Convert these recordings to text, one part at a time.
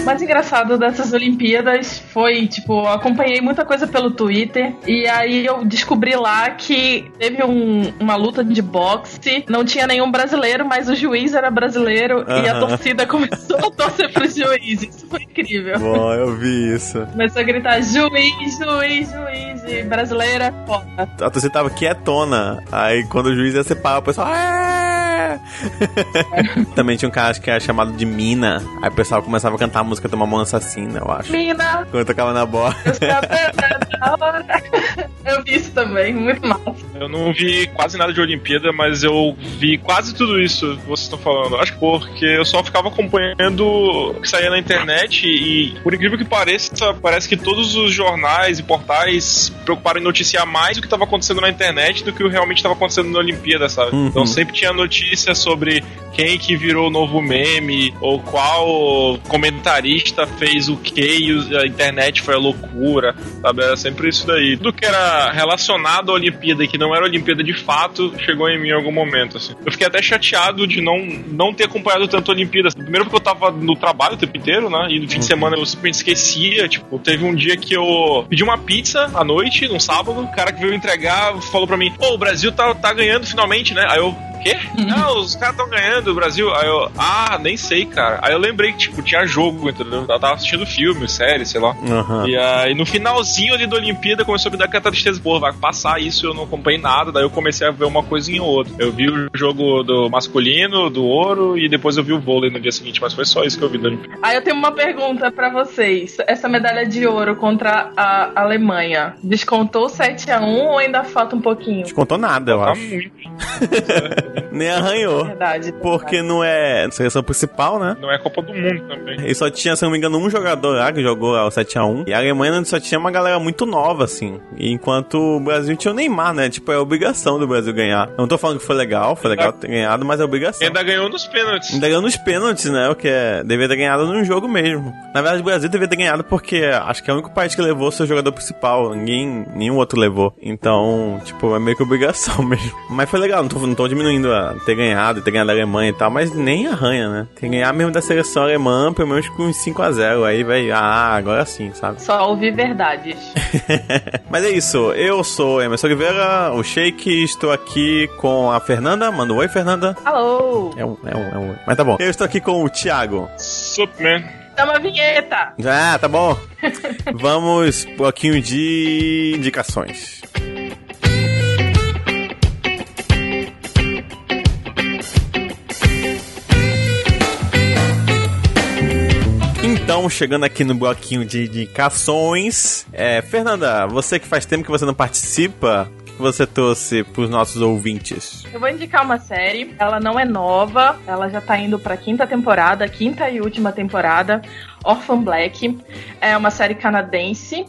O mais engraçado dessas Olimpíadas foi, tipo, acompanhei muita coisa pelo Twitter e aí eu descobri lá que teve um, uma luta de boxe, não tinha nenhum brasileiro, mas o juiz era brasileiro e a torcida começou a torcer pro juiz. Isso foi incrível. Bom, eu vi isso. Começou a gritar juiz, juiz, juiz e brasileira, foda. A torcida tava quietona. Aí quando o juiz ia separar, o pessoal. "É!" Também tinha um cara que era chamado de Mina. Aí o pessoal começava a cantar a música de uma mão assassina, eu acho. Mina, Quando tocava na bola. eu vi isso também, muito massa. Eu não vi quase nada de Olimpíada, mas eu vi quase tudo isso que vocês estão falando. Acho que porque eu só ficava acompanhando o que saía na internet e, por incrível que pareça, parece que todos os jornais e portais preocuparam em noticiar mais o que estava acontecendo na internet do que o realmente estava acontecendo na Olimpíada, sabe? Uhum. Então sempre tinha notícia sobre quem que virou o novo meme ou qual comentarista fez o que e a internet foi a loucura, sabe? Era sempre isso daí. Tudo que era relacionado à Olimpíada e que não era Olimpíada de fato chegou em mim em algum momento, assim. Eu fiquei até chateado de não, não ter acompanhado tanto a Olimpíada. Primeiro porque eu tava no trabalho o tempo inteiro, né? E no fim de semana eu simplesmente esquecia. Tipo, teve um dia que eu pedi uma pizza à noite, num sábado, o cara que veio entregar falou pra mim: Pô, o Brasil tá, tá ganhando finalmente, né? Aí eu. Quê? Não, os caras estão ganhando o Brasil. Aí eu, ah, nem sei, cara. Aí eu lembrei que, tipo, tinha jogo, entendeu? Eu tava assistindo filme, série, sei lá. Aham. E aí no finalzinho ali da Olimpíada começou a me dar aquela tristeza, pô, vai passar isso, eu não acompanhei nada, daí eu comecei a ver uma coisinha ou outra. Eu vi o jogo do masculino, do ouro, e depois eu vi o vôlei no dia seguinte, mas foi só isso que eu vi da Olimpíada. Aí eu tenho uma pergunta pra vocês. Essa medalha de ouro contra a Alemanha, descontou 7x1 ou ainda falta um pouquinho? Descontou nada, eu Tá acho. muito. Nem arranhou. Verdade. Porque não é seleção principal, né? Não é Copa do Mundo também. E só tinha, se não me engano, um jogador lá que jogou o 7x1. E a Alemanha só tinha uma galera muito nova, assim. Enquanto o Brasil tinha o Neymar, né? Tipo, é obrigação do Brasil ganhar. Eu não tô falando que foi legal, foi legal ter ganhado, mas é obrigação. Ainda ganhou nos pênaltis. Ainda ganhou nos pênaltis, né? O que é. Devia ter ganhado num jogo mesmo. Na verdade, o Brasil devia ter ganhado porque acho que é o único país que levou seu jogador principal. Ninguém. Nenhum outro levou. Então, tipo, é meio que obrigação mesmo. Mas foi legal, não tô, não tô diminuindo ter ganhado, ter ganhado a Alemanha e tal, mas nem arranha, né? Tem que ganhar mesmo da seleção alemã, pelo menos com uns 5x0. Aí vai. Ah, agora sim, sabe? Só ouvir verdades. Mas é isso, eu sou Emerson Oliveira, o Shake, estou aqui com a Fernanda. Manda um oi, Fernanda. Alô? É um, é um, é um oi. Mas tá bom. Eu estou aqui com o Thiago. Superman. Dá uma vinheta. Ah, tá bom. Vamos um pouquinho de indicações. Então, chegando aqui no bloquinho de indicações, é, Fernanda, você que faz tempo que você não participa, que você trouxe pros nossos ouvintes? Eu vou indicar uma série. Ela não é nova. Ela já tá indo pra quinta temporada, quinta e última temporada. Orphan Black. É uma série canadense.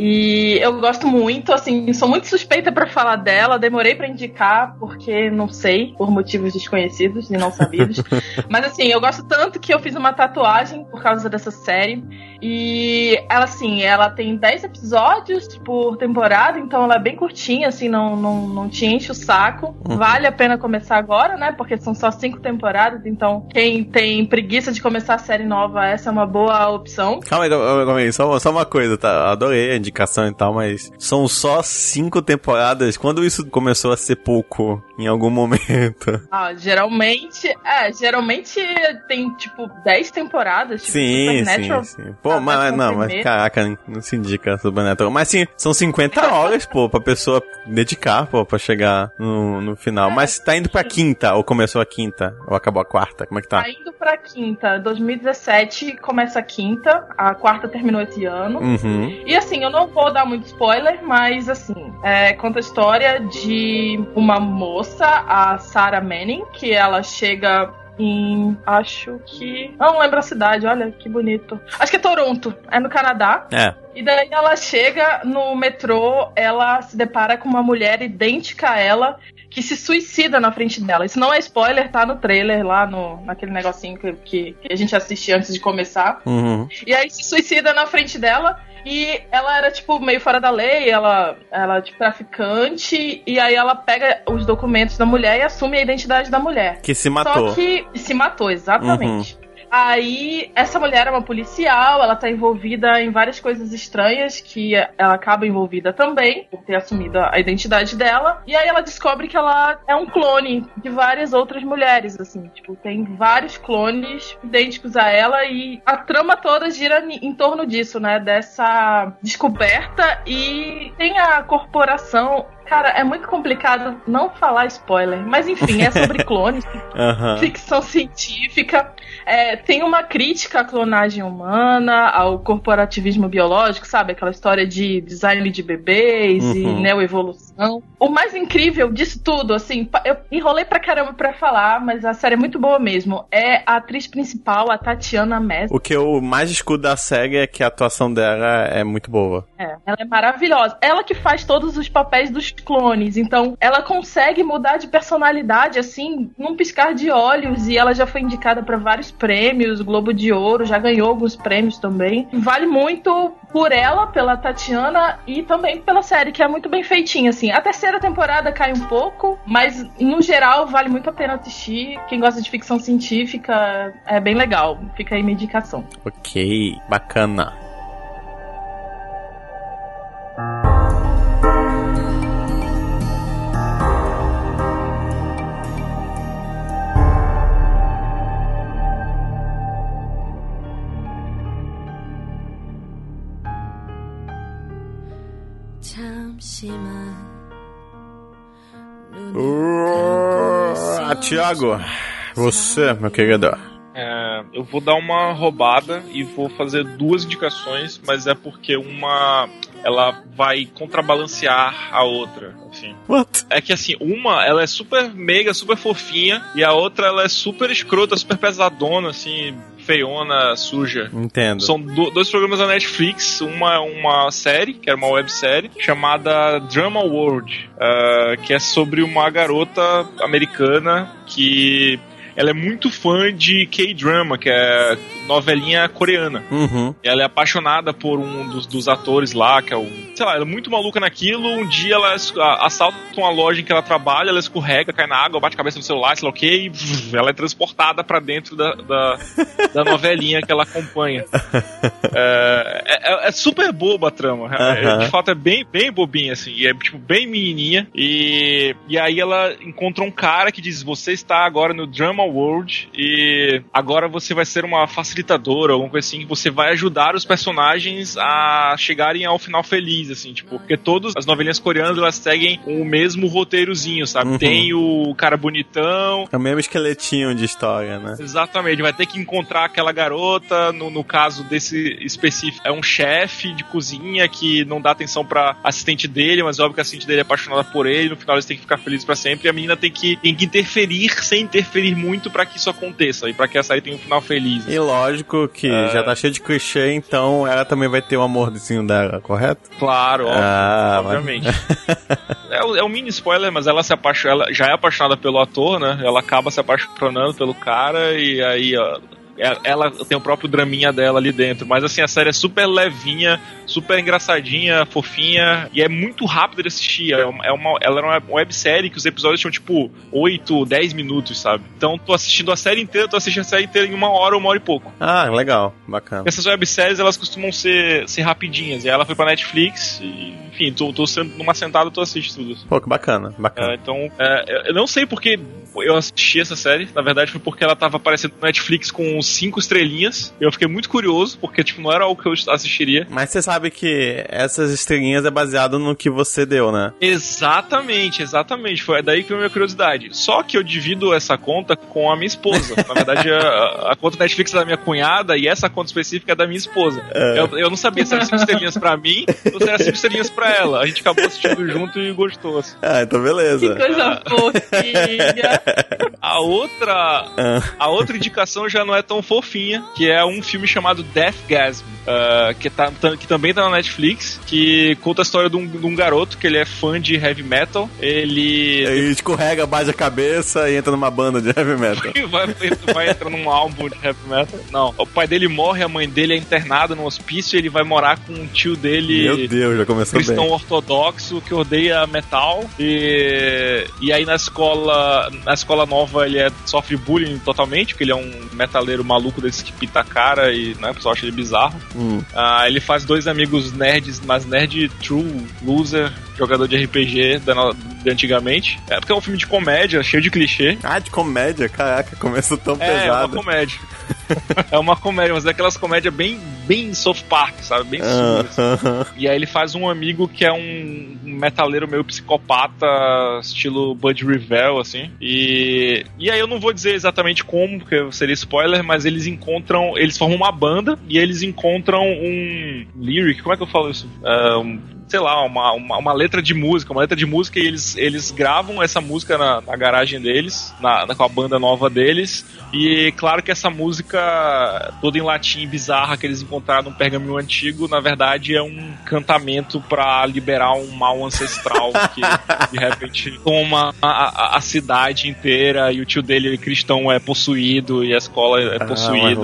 E eu gosto muito, assim, sou muito suspeita pra falar dela. Demorei pra indicar porque não sei, por motivos desconhecidos e não sabidos. Mas assim, eu gosto tanto que eu fiz uma tatuagem por causa dessa série. E ela, assim, ela tem 10 episódios por temporada, então ela é bem curtinha, assim, não, não, não te enche o saco. Vale a pena começar agora, né? Porque são só cinco temporadas, então quem tem preguiça de começar a série nova, essa é uma boa opção. Calma aí, calma aí, só, só uma coisa, tá? Adorei a indicação e tal, mas são só cinco temporadas. Quando isso começou a ser pouco em algum momento? Ah, geralmente, é, geralmente tem, tipo, 10 temporadas, tipo, sim, Supernatural. sim, sim. Pô, tá mas décima não, mas caraca, não se indica Supernatural. Mas sim, são 50 horas, pô, pra pessoa dedicar, pô, pra chegar no, no final. Mas tá indo pra quinta, ou começou a quinta, ou acabou a quarta, como é que tá? Tá indo pra quinta. 2017 começa a quinta, a quarta terminou esse ano. Uhum. E assim, eu não vou dar muito spoiler, mas assim, é, conta a história de uma moça, a Sarah Manning, que ela chega em. Acho que. Não lembro a cidade, olha que bonito. Acho que é Toronto, é no Canadá. É. E daí ela chega no metrô, ela se depara com uma mulher idêntica a ela que se suicida na frente dela. Isso não é spoiler, tá no trailer lá, no, naquele negocinho que, que, que a gente assistia antes de começar. Uhum. E aí se suicida na frente dela. E ela era, tipo, meio fora da lei, ela, ela tipo, traficante, e aí ela pega os documentos da mulher e assume a identidade da mulher. Que se matou. Só que se matou, exatamente. Uhum. Aí, essa mulher é uma policial, ela tá envolvida em várias coisas estranhas que ela acaba envolvida também, por ter assumido a identidade dela. E aí ela descobre que ela é um clone de várias outras mulheres, assim. Tipo, tem vários clones idênticos a ela e a trama toda gira em torno disso, né? Dessa descoberta e tem a corporação Cara, é muito complicado não falar spoiler, mas enfim, é sobre clones, uhum. ficção científica. É, tem uma crítica à clonagem humana, ao corporativismo biológico, sabe? Aquela história de design de bebês uhum. e neoevolução. O mais incrível disso tudo, assim, eu enrolei pra caramba pra falar, mas a série é muito boa mesmo. É a atriz principal, a Tatiana Messi. O que eu mais escuto da série é que a atuação dela é muito boa. É, ela é maravilhosa. Ela que faz todos os papéis dos clones. Então, ela consegue mudar de personalidade assim, num piscar de olhos. E ela já foi indicada para vários prêmios, Globo de Ouro, já ganhou alguns prêmios também. Vale muito por ela, pela Tatiana e também pela série, que é muito bem feitinha, assim. A terceira temporada cai um pouco, mas no geral vale muito a pena assistir. Quem gosta de ficção científica é bem legal. Fica aí minha indicação. Ok, bacana. Uh, Tiago, você, meu querido. É, eu vou dar uma roubada e vou fazer duas indicações, mas é porque uma ela vai contrabalancear a outra, assim. What? É que assim, uma ela é super mega, super fofinha e a outra ela é super escrota, super pesadona, assim, feiona, suja. Entendo. São do, dois programas da Netflix, uma é uma série, que era uma websérie, chamada Drama World, uh, que é sobre uma garota americana que ela é muito fã de K-drama, que é novelinha coreana. Uhum. E ela é apaixonada por um dos, dos, atores lá, que é o. Sei lá, ela é muito maluca naquilo. Um dia ela assalta uma loja em que ela trabalha, ela escorrega, cai na água, bate a cabeça no celular, sei lá o quê, e ela é transportada para dentro da, da, da, novelinha que ela acompanha. É, é, é super boba a trama. Uhum. de fato, é bem, bem bobinha, assim. E é, tipo, bem menininha. E, e aí ela encontra um cara que diz: Você está agora no Drama World e agora você vai ser uma facilitadora, alguma coisa assim, que você vai ajudar os personagens a chegarem ao final feliz, assim, tipo, porque todas as novelinhas coreanas elas seguem o mesmo roteirozinho, sabe? Uhum. Tem o cara bonitão. É o mesmo esqueletinho de história, né? Exatamente, vai ter que encontrar aquela garota, no, no caso desse específico, é um chefe de cozinha que não dá atenção pra assistente dele, mas óbvio que a assistente dele é apaixonada por ele, no final eles têm que ficar felizes para sempre, e a menina tem que, tem que interferir sem interferir muito muito para que isso aconteça e para que a série tenha um final feliz. E lógico que é... já tá cheio de clichê, então ela também vai ter o um amorzinho dela, correto? Claro, ah, obviamente. é, é um mini spoiler, mas ela se apaixona, ela já é apaixonada pelo ator, né? Ela acaba se apaixonando pelo cara e aí ó, ela tem o próprio draminha dela ali dentro. Mas assim, a série é super levinha, super engraçadinha, fofinha, e é muito rápido de assistir. É uma, é uma, ela era uma websérie que os episódios tinham tipo 8, 10 minutos, sabe? Então tô assistindo a série inteira, tô assistindo a série inteira em uma hora, uma hora e pouco. Ah, legal, bacana. Essas webséries, elas costumam ser, ser rapidinhas. E ela foi pra Netflix e, enfim, tô, numa sentada, tô assistindo tudo. Pô, que bacana, bacana. É, então, é, eu não sei porque eu assisti essa série, na verdade foi porque ela tava aparecendo no Netflix com cinco estrelinhas. Eu fiquei muito curioso, porque, tipo, não era algo que eu assistiria. Mas você sabe que essas estrelinhas é baseado no que você deu, né? Exatamente, exatamente. Foi daí que veio a minha curiosidade. Só que eu divido essa conta com a minha esposa. Na verdade, a, a conta Netflix é da minha cunhada e essa conta específica é da minha esposa. É. Eu, eu não sabia se era cinco estrelinhas pra mim ou se era cinco estrelinhas pra ela. A gente acabou assistindo junto e gostou. Assim. Ah, então beleza. Que coisa fofinha. A outra, ah. a outra indicação já não é tão fofinha, que é um filme chamado Deathgasm, uh, que, tá, que também tá na Netflix, que conta a história de um, de um garoto que ele é fã de heavy metal. Ele. Ele escorrega, baixa a cabeça e entra numa banda de heavy metal. vai, vai entrar num álbum de heavy metal. Não. O pai dele morre, a mãe dele é internada no hospício e ele vai morar com um tio dele. Meu Deus, já começou cristão bem. ortodoxo que odeia metal. E, e aí na escola, na escola nova Nova ele é, sofre bullying totalmente, porque ele é um metaleiro maluco desse que pita a cara e né, o pessoal acha ele bizarro. Hum. Ah, ele faz dois amigos nerds, mas nerd true, loser, jogador de RPG da, de antigamente. É porque é um filme de comédia, cheio de clichê. Ah, de comédia? Caraca, começou tão É, é uma pesado. comédia. é uma comédia, mas é aquelas comédias bem, bem South Park, sabe? Bem sujas. Aham. E aí ele faz um amigo que é um um metaleiro meio psicopata, estilo Bud Revell, assim. E, e aí eu não vou dizer exatamente como, porque seria spoiler, mas eles encontram, eles formam uma banda e eles encontram um lyric, como é que eu falo isso? É, um- sei lá, uma, uma, uma letra de música, uma letra de música e eles, eles gravam essa música na, na garagem deles, na, na- com a banda nova deles. E claro que essa música, toda em latim bizarra que eles encontraram num pergaminho antigo, na verdade é um cantamento pra liberar um mal ancestral que de repente toma a, a- a cidade inteira e o tio dele cristão é possuído e a escola é Ah, possuída.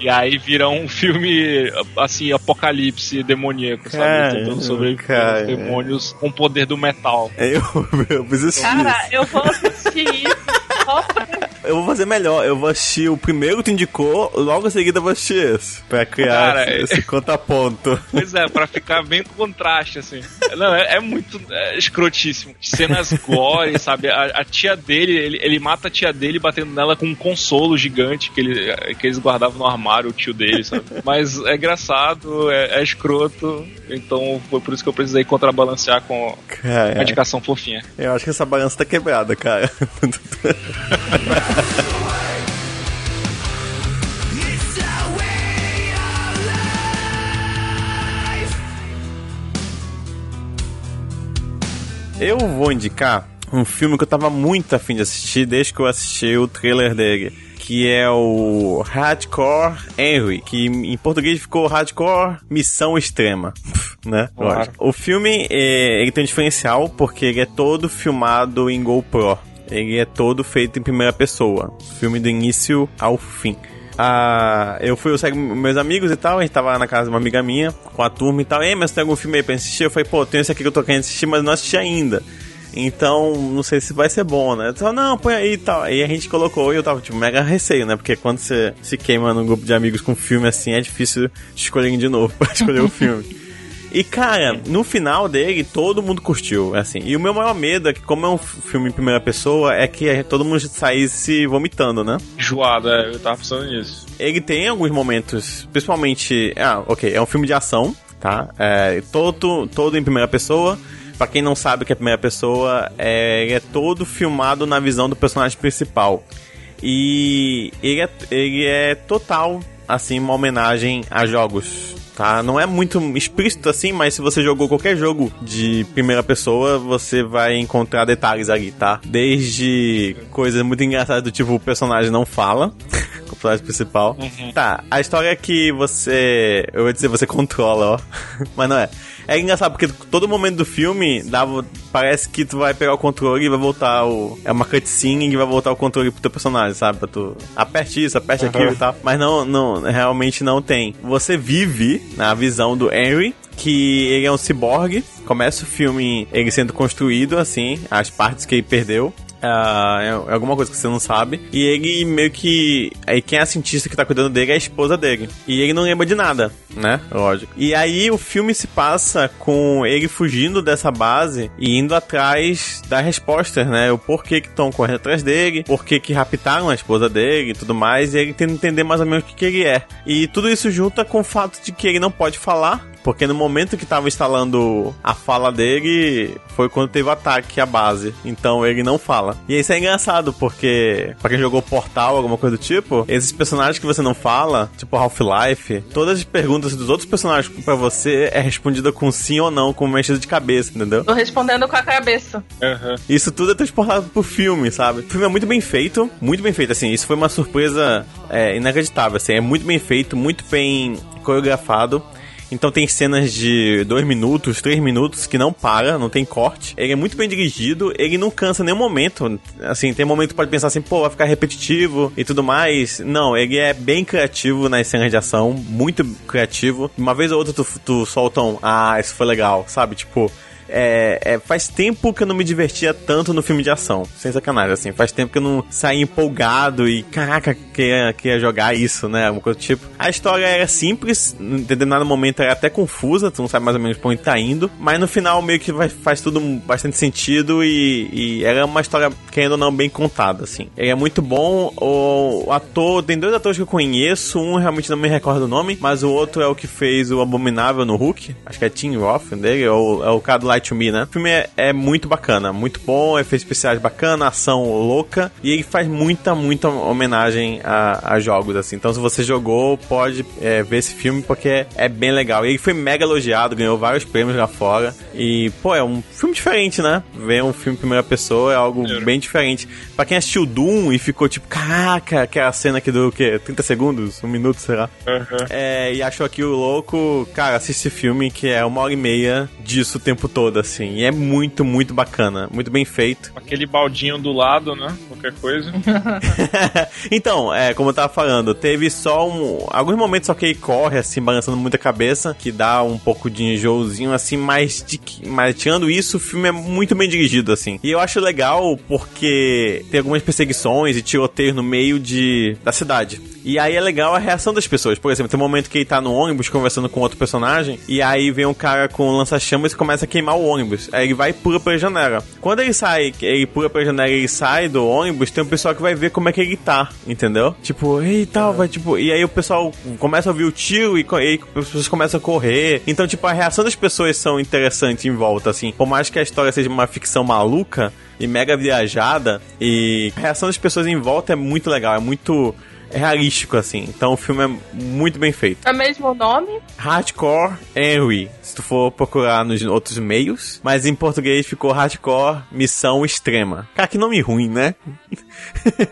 E aí vira um filme, assim, apocalipse demoníaco, sabe? Tentando sobreviver cara. aos demônios com o poder do metal. Eu, eu preciso assistir Cara, isso. eu vou assistir isso Eu vou fazer melhor. Eu vou assistir o primeiro que tu indicou, logo em seguida eu vou assistir esse. Pra criar Cara, esse, esse contraponto. Pois é, pra ficar bem contraste, assim. Não, é, é muito é, escrotíssimo. Cenas gore, sabe? A, a tia dele, ele, ele mata a tia dele batendo nela com um consolo gigante que, ele, que eles guardavam no armário, o tio dele, sabe? Mas é engraçado, é, é escroto, então foi por isso que eu precisei contrabalancear com a indicação fofinha. eu acho que essa balança tá quebrada, cara. Eu vou indicar um filme que eu tava muito afim de assistir desde que eu assisti o trailer dele. Que é o Hardcore Henry, que em português ficou Hardcore Missão Extrema, né? Claro. O filme, é, ele tem um diferencial porque ele é todo filmado em GoPro. Ele é todo feito em primeira pessoa. Filme do início ao fim. Ah, eu fui, eu saí com meus amigos e tal, a gente tava na casa de uma amiga minha, com a turma e tal. Ei, mas tem algum filme aí pra assistir? Eu falei, pô, tem esse aqui que eu tô querendo assistir, mas não assisti ainda. Então, não sei se vai ser bom, né? Então, não, põe aí e tal. Aí a gente colocou e eu tava, tipo, mega receio, né? Porque quando você se queima num grupo de amigos com filme assim, é difícil escolher de novo pra escolher o filme. E, cara, no final dele, todo mundo curtiu, assim. E o meu maior medo é que, como é um filme em primeira pessoa, é que todo mundo saísse vomitando, né? Enjoado, é, eu tava pensando nisso. Ele tem alguns momentos, principalmente. Ah, ok, é um filme de ação, tá? É, todo, todo em primeira pessoa. Pra quem não sabe o que é primeira pessoa, é, ele é todo filmado na visão do personagem principal. E ele é, ele é total, assim, uma homenagem a jogos. Tá? Não é muito explícito assim, mas se você jogou qualquer jogo de primeira pessoa, você vai encontrar detalhes ali, tá? Desde coisas muito engraçadas do tipo o personagem não fala, o personagem principal. Tá, a história é que você. Eu ia dizer você controla, ó. mas não é. É engraçado porque todo momento do filme dava, parece que tu vai pegar o controle e vai voltar o. É uma cutscene e vai voltar o controle pro teu personagem, sabe? Pra tu. Aperte isso, aperte aquilo e tal. Mas não, não, realmente não tem. Você vive na visão do Henry, que ele é um ciborgue. Começa o filme ele sendo construído, assim, as partes que ele perdeu. Ah, é alguma coisa que você não sabe. E ele meio que. Aí quem é a cientista que tá cuidando dele é a esposa dele. E ele não lembra de nada, né? Lógico. E aí o filme se passa com ele fugindo dessa base e indo atrás das respostas, né? O porquê que estão correndo atrás dele, porquê que raptaram a esposa dele e tudo mais. E ele tenta entender mais ou menos o que, que ele é. E tudo isso junta com o fato de que ele não pode falar. Porque no momento que tava instalando a fala dele, foi quando teve o ataque à base. Então ele não fala. E isso é engraçado, porque pra quem jogou Portal, alguma coisa do tipo, esses personagens que você não fala, tipo Half-Life, todas as perguntas dos outros personagens pra você é respondida com sim ou não, com uma mexida de cabeça, entendeu? Tô respondendo com a cabeça. Aham. Isso tudo é transportado pro filme, sabe? O filme é muito bem feito, muito bem feito, assim, isso foi uma surpresa é, inacreditável, assim, é muito bem feito, muito bem coreografado. Então tem cenas de dois minutos, três minutos que não para, não tem corte. Ele é muito bem dirigido, ele não cansa em nenhum momento. Assim, tem momento que pode pensar assim, pô, vai ficar repetitivo e tudo mais. Não, ele é bem criativo nas cenas de ação, muito criativo. Uma vez ou outra tu, tu solta um, ah, isso foi legal, sabe? Tipo, é, é, faz tempo que eu não me divertia tanto no filme de ação. Sem sacanagem, assim. Faz tempo que eu não saí empolgado e, caraca, queria, queria jogar isso, né? Alguma coisa do tipo. A história era simples, em determinado momento era até confusa, tu não sabe mais ou menos pra onde tá indo. Mas no final meio que vai, faz tudo bastante sentido e, e era uma história, querendo ou não, bem contada, assim. Ele é muito bom. O, o ator, tem dois atores que eu conheço, um realmente não me recordo o nome, mas o outro é o que fez o Abominável no Hulk. Acho que é Tim Roth dele, é o, é o cara do Light to Me, né? O filme é, é muito bacana, muito bom, efeitos especiais bacana, ação louca, e ele faz muita, muita homenagem a, a jogos, assim. Então, se você jogou, pode é, ver esse filme porque é, é bem legal. E ele foi mega elogiado, ganhou vários prêmios lá fora. E, pô, é um filme diferente, né? Ver um filme em primeira pessoa é algo bem diferente. Pra quem assistiu Doom e ficou tipo, caraca, aquela cena que deu o quê? 30 segundos? Um minuto, será? Uhum. É, e achou aquilo louco, cara, assiste esse filme que é uma hora e meia disso o tempo todo, assim. E é muito, muito bacana. Muito bem feito. Aquele baldinho do lado, né? Qualquer coisa. então, é, como eu tava falando, teve só um. Alguns momentos só que ele corre, assim, balançando muita cabeça, que dá um pouco de enjoozinho, assim, mas, de, mas tirando isso, o filme é muito bem dirigido, assim. E eu acho legal porque tem algumas perseguições e tiroteios no meio de, da cidade. E aí é legal a reação das pessoas. Por exemplo, tem um momento que ele tá no ônibus conversando com outro personagem, e aí vem um cara com um lança-chamas e começa a queimar o ônibus. Aí ele vai e pula pela janela. Quando ele sai, ele pula pela janela e sai do ônibus, tem um pessoal que vai ver como é que ele tá, entendeu? Tipo, ei tal, vai tipo. E aí o pessoal começa a ouvir o tiro e, e as pessoas começam a correr. Então, tipo, a reação das pessoas são interessantes em volta, assim. Por mais que a história seja uma ficção maluca e mega viajada, e a reação das pessoas em volta é muito legal, é muito realístico, assim. Então o filme é muito bem feito. É mesmo o nome? Hardcore Henry, se tu for procurar nos outros meios. Mas em português ficou Hardcore Missão Extrema. Cara, que nome ruim, né?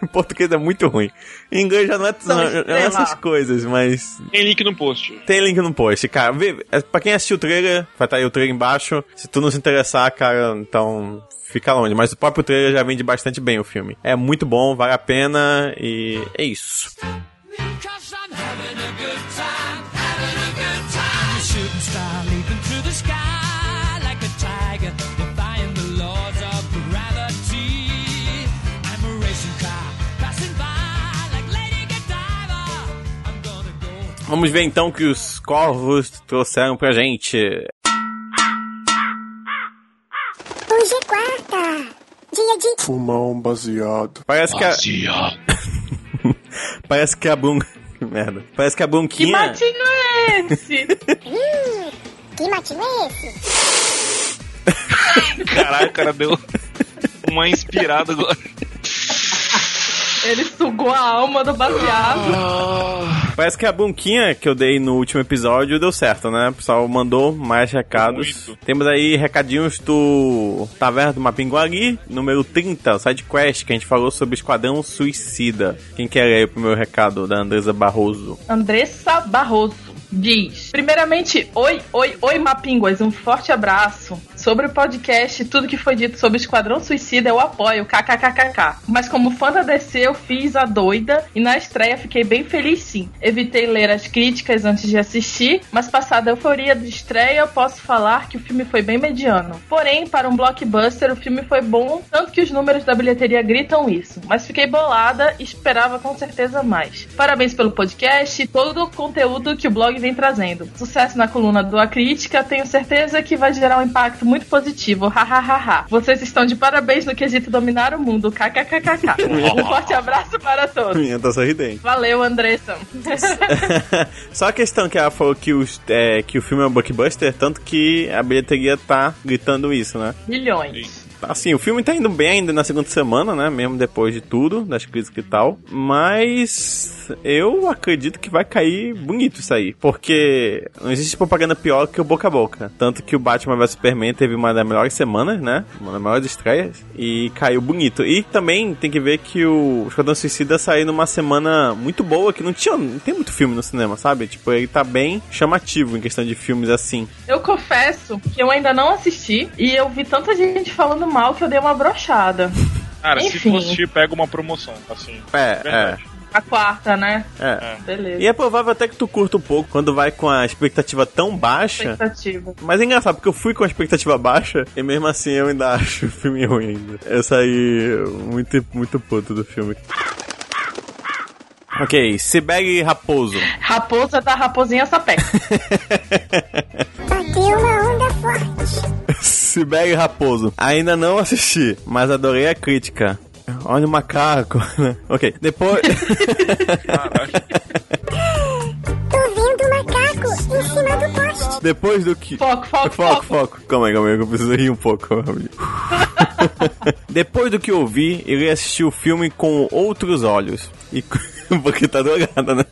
Em português é muito ruim. Em inglês já não é, não, não é essas coisas, mas. Tem link no post. Tem link no post, cara. Vê, é, pra quem assistiu o trailer, vai estar aí o trailer embaixo. Se tu não se interessar, cara, então fica longe. Mas o próprio trailer já vende bastante bem o filme. É muito bom, vale a pena e é isso. Vamos ver então o que os corvos trouxeram pra gente. Hoje é quarta. Dia de. Fumar um baseado. Parece que a... Parece que a. Que merda. Parece que a Que Brunquinha... matinho é esse? Hum, que matinho é esse? Caralho, o cara deu uma inspirada agora. Ele sugou a alma do baseado. Parece que a bunquinha que eu dei no último episódio deu certo, né? O pessoal mandou mais recados. Muito. Temos aí recadinhos do Taverna do Mapinguari, número 30, side quest, que a gente falou sobre Esquadrão Suicida. Quem quer ler o primeiro recado da Andresa Barroso? Andressa Barroso diz: Primeiramente, oi, oi, oi, Mapinguas, um forte abraço. Sobre o podcast, tudo que foi dito sobre Esquadrão Suicida eu apoio, kkkk. Mas como fã da DC, eu fiz a doida e na estreia fiquei bem feliz sim. Evitei ler as críticas antes de assistir, mas passada a euforia de estreia, eu posso falar que o filme foi bem mediano. Porém, para um blockbuster, o filme foi bom, tanto que os números da bilheteria gritam isso. Mas fiquei bolada e esperava com certeza mais. Parabéns pelo podcast e todo o conteúdo que o blog vem trazendo. Sucesso na coluna do A Crítica, tenho certeza que vai gerar um impacto muito positivo. Hahaha. Vocês estão de parabéns no quesito dominar o mundo. KKKKK. Um forte abraço para todos. Minha tá sorridente. Valeu, Andressa. Só a questão que ela falou que, os, é, que o filme é um blockbuster, tanto que a bilheteria tá gritando isso, né? Milhões. Assim, o filme tá indo bem ainda na segunda semana, né? Mesmo depois de tudo, das críticas e tal. Mas eu acredito que vai cair bonito isso aí. Porque não existe propaganda pior que o boca a boca. Tanto que o Batman vs Superman teve uma das melhores semanas, né? Uma das maiores estreias. E caiu bonito. E também tem que ver que o Esquadrão Suicida saiu numa semana muito boa, que não tinha. Não tem muito filme no cinema, sabe? Tipo, ele tá bem chamativo em questão de filmes assim. Eu confesso que eu ainda não assisti e eu vi tanta gente falando mal que eu dei uma brochada. Cara, se Enfim. for assistir, pega uma promoção, assim. É, Verdade. é. A quarta, né? É. Beleza. E é provável até que tu curta um pouco quando vai com a expectativa tão baixa. Expectativa. Mas é engraçado, porque eu fui com a expectativa baixa e mesmo assim eu ainda acho o filme ruim ainda. Eu saí muito, muito puto do filme. Ok, Sibeg Raposo. Raposa da Raposinha Sapeca. Bateu uma onda forte. Sibeg Raposo. Ainda não assisti, mas adorei a crítica. Olha o macaco, né? Ok, depois. Tô vendo um macaco em cima do poste. depois do que. Foco, foco, Foco, foco. foco. Calma aí, calma aí, que eu preciso rir um pouco. Depois do que eu vi, irei assistir o filme com outros olhos. E... Porque tá drogada, né?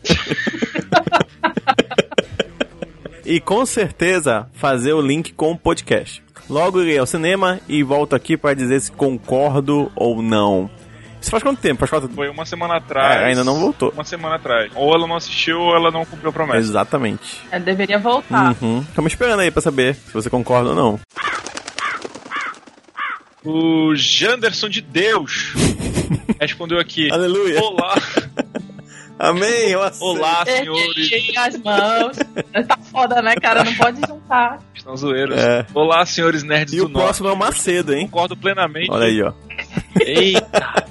e com certeza fazer o link com o podcast. Logo irei ao cinema e volto aqui para dizer se concordo ou não. Isso faz quanto tempo? Faz quatro... Foi uma semana atrás. É, ainda não voltou. Uma semana atrás. Ou ela não assistiu ou ela não cumpriu a promessa. Exatamente. É, deveria voltar. Uhum. Estamos esperando aí pra saber se você concorda ou não. O Janderson de Deus respondeu aqui. Aleluia. Olá, Amém. eu aceito. olá, senhores. Erguei as mãos. Tá foda, né, cara? Não pode juntar. Estão zoeiros. É. Olá, senhores nerds E do o próximo é o Macedo, hein? Concordo plenamente. Olha aí, ó. Eita!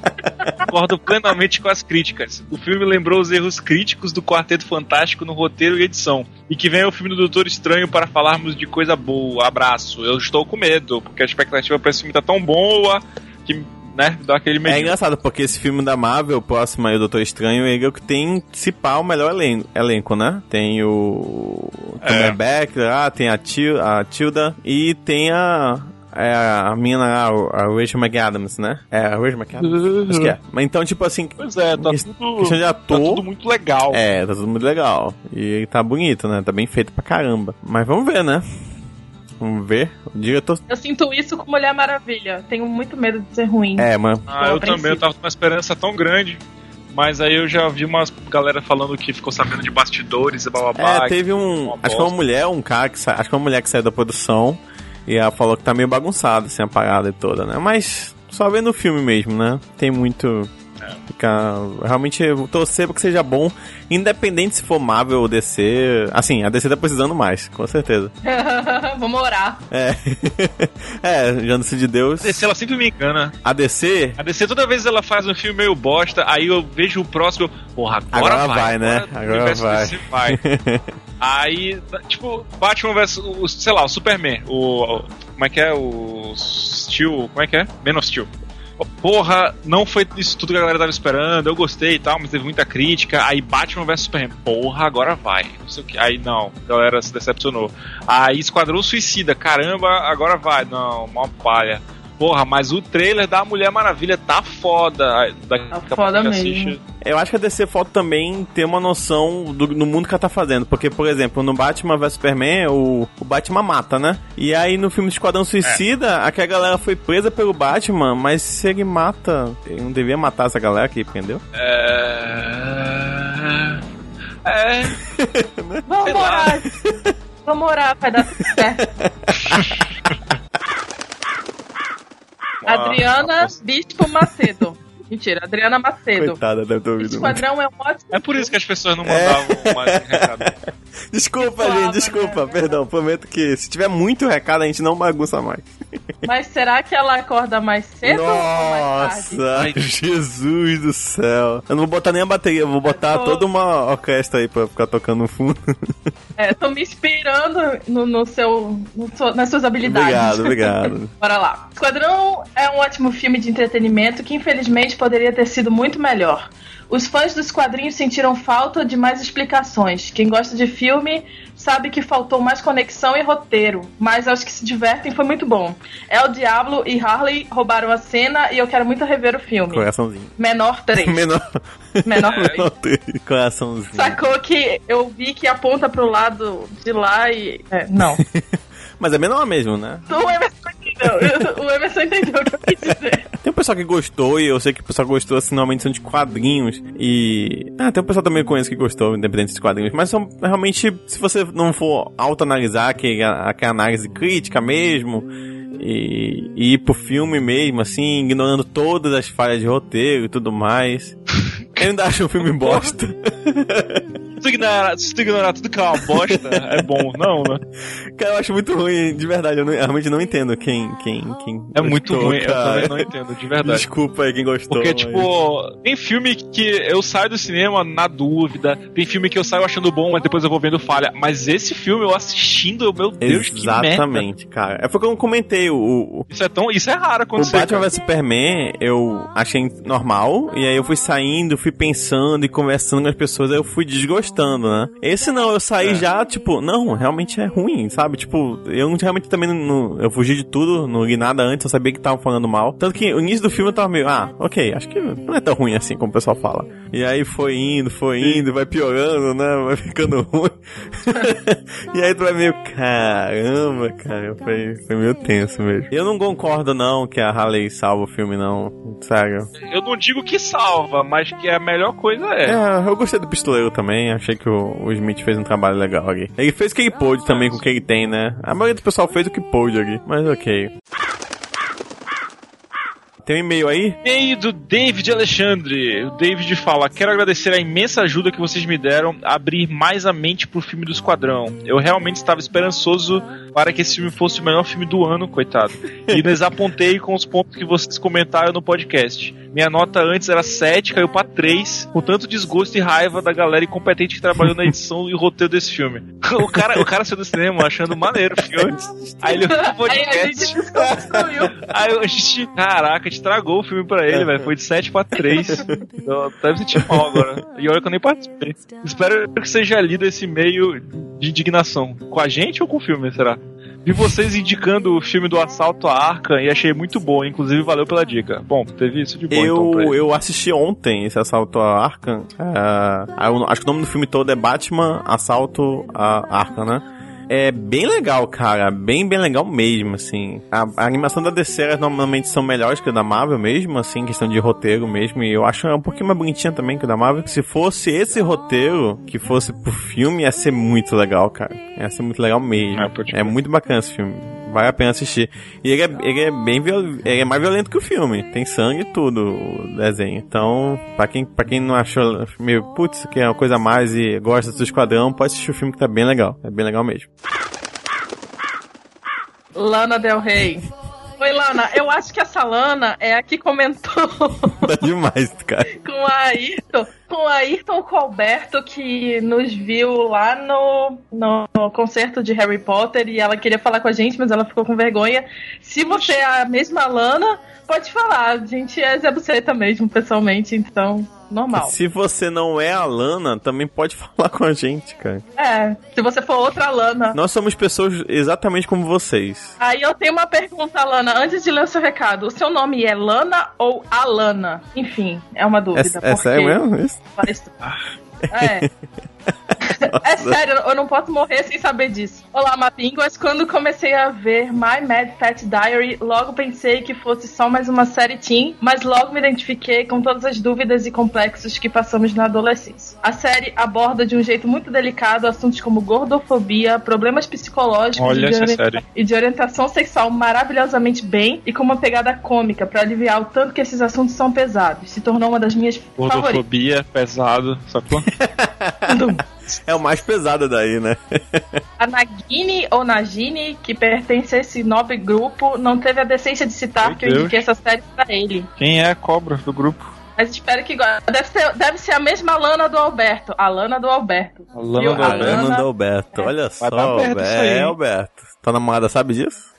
Concordo plenamente com as críticas. O filme lembrou os erros críticos do Quarteto Fantástico no roteiro e edição. E que vem o filme do Doutor Estranho para falarmos de coisa boa. Abraço. Eu estou com medo, porque a expectativa para esse filme tá tão boa que, né, dá aquele É medo. engraçado, porque esse filme da Marvel, o próximo aí, o Doutor Estranho, ele é o que tem, se pá, o melhor elen- elenco, né? Tem o É. Cumberbatch lá, tem a, Til a Tilda e tem a... É a mina lá, a Rachel McAdams, né? É a Rachel McAdams? Acho que é. Mas então, tipo assim, Pois é, tá tudo, questão de tá ator. tudo muito legal. É, tá tudo muito legal. E tá bonito, né? Tá bem feito pra caramba. Mas vamos ver, né? Vamos ver. O diretor. Eu sinto isso com Mulher Maravilha. Tenho muito medo de ser ruim. É, mano. Ah, eu também, eu tava com uma esperança tão grande. Mas aí eu já vi umas galera falando que ficou sabendo de bastidores e bababá. É, teve um. uma Acho que uma bosta. mulher, um cara que sa... Acho que uma mulher que saiu da produção. E ela falou que tá meio bagunçado, assim, a parada e toda, né? Mas só vendo o filme mesmo, né? Tem muito. Ficar. Realmente eu torcer pra que seja bom. Independente se for Marvel ou DC. Assim, a DC tá precisando mais, com certeza. Vamos orar. É. é, Janderson de Deus. A DC ela sempre me engana. A DC. A DC toda vez ela faz um filme meio bosta, aí eu vejo o próximo, eu, porra, agora, Agora vai, né? o Agora vai. DC vai. aí, tipo, Batman vs, o, sei lá, o Superman, o, o- como é que é, o Steel, como é que é? Man of Steel. Porra, não foi isso tudo que a galera tava esperando, eu gostei e tal, mas teve muita crítica. Aí Batman vs Superman, porra, agora vai. Não sei o que. Aí não, a galera se decepcionou. Aí Esquadrão Suicida, caramba, agora vai. Não, mó palha. Porra, mas o trailer da Mulher Maravilha tá foda. Daqui Tá a pouco foda mesmo. Eu acho que a DC falta também ter uma noção do, do mundo que ela tá fazendo. Porque, por exemplo, no Batman vs Superman, o, o Batman mata, né? E aí no filme Esquadrão Suicida, aquela galera foi presa pelo Batman, mas se ele mata. Ele não devia matar essa galera que prendeu? É. É. Vamos Sei lá. orar. Vamos orar, vai dar tudo certo. Adriana Bispo Macedo. Mentira, Adriana Macedo. Coitada, deve ter ouvido. Esquadrão é um ótimo. É por isso que as pessoas não mandavam mais recado. Desculpa, gente, desculpa, né? perdão. Prometo que se tiver muito recado, a gente não bagunça mais. Mas será que ela acorda mais cedo ou mais tarde? Nossa, Jesus do céu. Eu não vou botar nem a bateria, eu vou botar Eu tô- toda uma orquestra aí pra ficar tocando no fundo. É, tô me inspirando no, no seu, no seu- nas suas habilidades. obrigado, obrigado. Bora lá. Esquadrão é um ótimo filme de entretenimento que infelizmente poderia ter sido muito melhor. Os fãs dos quadrinhos sentiram falta de mais explicações. Quem gosta de filme sabe que faltou mais conexão e roteiro, mas aos que se divertem foi muito bom. El Diablo e Harley roubaram a cena e eu quero muito rever o filme. Coraçãozinho. Menor 3. Menor. Menor Menor três. Coraçãozinho. Sacou que eu vi que aponta pro lado de lá e. É, não. Mas é menor mesmo, né? O Emerson entendeu. O Emerson entendeu o que eu quis dizer. Tem um pessoal que gostou, e eu sei que o pessoal gostou, assim, normalmente são de quadrinhos. E. Ah, tem um pessoal também que eu conheço que gostou, independente de quadrinhos. Mas são realmente, se você não for autoanalisar, que é aquela análise crítica mesmo, e, e ir pro filme mesmo, assim, ignorando todas as falhas de roteiro e tudo mais. Eu ainda acho um filme bosta. Se tu ignorar, se tu ignorar tudo que é uma bosta, é bom, não, né? Cara, eu acho muito ruim, de verdade. Eu, não- eu realmente não entendo quem. quem, quem É muito ruim, eu também não entendo, de verdade. Desculpa aí quem gostou. Porque, mas- tipo, tem filme que eu saio do cinema na dúvida, tem filme que eu saio achando bom, mas depois eu vou vendo falha. Mas esse filme eu assistindo, meu Deus. Exatamente, cara. É como eu comentei, o, o, Isso é tão. Isso é raro o acontecer. Batman cara. vs Superman eu achei normal, e aí eu fui saindo, fui pensando e conversando com as pessoas, aí eu fui desgostando, né? Esse não, eu saí É. já, tipo, não, realmente é ruim, sabe? Tipo, eu realmente também não, Eu fugi de tudo, não li nada antes, eu sabia que estavam falando mal. Tanto que o início do filme eu tava meio, ah, ok, acho que não é tão ruim assim como o pessoal fala. E aí foi indo, foi indo, vai piorando, né? Vai ficando ruim. e aí tu vai meio, caramba, cara, foi, foi meio tenso mesmo. Eu não concordo, não, que a Harley salva o filme, não. Sério. Eu não digo que salva, mas que a melhor coisa é. É, eu gostei do pistoleiro também, achei que o, o Smith fez um trabalho legal ali. Ele fez o que ele pôde também com o que ele tem, né? A maioria do pessoal fez o que pôde ali, mas ok. Tem um e-mail aí? E-mail do David Alexandre. O David fala: Quero agradecer a imensa ajuda que vocês me deram a abrir mais a mente pro filme do Esquadrão. Eu realmente estava esperançoso para que esse filme fosse o melhor filme do ano, coitado. E desapontei com os pontos que vocês comentaram no podcast. Minha nota antes era 7, caiu pra 3, com tanto desgosto e raiva da galera incompetente que trabalhou na edição e roteiro desse filme. O cara, o cara saiu do cinema achando maneiro o filme. Aí ele ouviu o Aí a podcast. gente desconstruiu. Aí a gente, caraca, a gente estragou o filme pra ele, velho. Foi de 7 pra 3. Então, deve sentir mal agora. E olha que eu nem participei. Espero que seja lido esse e-mail de indignação. Com a gente ou com o filme, será? Vi vocês indicando o filme do assalto à arca e achei muito bom, inclusive valeu pela dica. Bom, teve isso de bom então pra Eu, ele. eu assisti ontem esse assalto a Arkham. É, eu- acho que o nome do filme todo é Batman Assalto a Arkham, né? É bem legal, cara. Bem, bem legal mesmo, assim. A, a animação da DC normalmente são melhores que a da Marvel mesmo, assim, questão de roteiro mesmo. E eu acho um pouquinho mais bonitinha também que a da Marvel. Se fosse esse roteiro que fosse pro filme, ia ser muito legal, cara. Ia ser muito legal mesmo. Ah, é crer. muito bacana esse filme. Vale a pena assistir. E ele é, ele é bem viol... ele é mais violento que o filme. Tem sangue e tudo, o desenho. Então, pra quem, pra quem não achou meio, putz, que é uma coisa a mais e gosta do Esquadrão, pode assistir o filme que tá bem legal. É bem legal mesmo. Lana Del Rey. Oi, Lana. Eu acho que essa Lana é a que comentou Tá demais, cara. com a Ayrton, com a Ayrton Colberto, que nos viu lá no, no concerto de Harry Potter e ela queria falar com a gente, mas ela ficou com vergonha. Se você é a mesma Lana, pode falar. A gente é Zé Buceta mesmo, pessoalmente, então, normal. Se você não é a Lana, também pode falar com a gente, cara. É, se você for outra Lana. Nós somos pessoas exatamente como vocês. Aí eu tenho uma pergunta, Lana, antes de ler o seu recado. O seu nome é Lana ou Alana? Enfim, é uma É, dúvida. é sério mesmo? Isso? Parece- É. É sério, eu não posso morrer sem saber disso. Olá, Mapinguas. Quando comecei a ver My Mad Fat Diary, logo pensei que fosse só mais uma série teen, mas logo me identifiquei com todas as dúvidas e complexos que passamos na adolescência. A série aborda de um jeito muito delicado assuntos como gordofobia, problemas psicológicos e, de e de orientação sexual maravilhosamente bem e com uma pegada cômica para aliviar o tanto que esses assuntos são pesados. Se tornou uma das minhas favoritas. Gordofobia, pesado, sacou? É o mais pesado daí, né? A Nagini ou Nagini, que pertence a esse nobre grupo, não teve a decência de citar Meu que eu Deus. indiquei essa série pra ele. Quem é a cobra do grupo? Mas espero que. Deve ser, deve ser a mesma Lana do Alberto. A Lana do Alberto. A Lana Viu? do Alberto. Lana Lana- do Alberto. Olha só, aí, é? Alberto. Tua namorada sabe disso?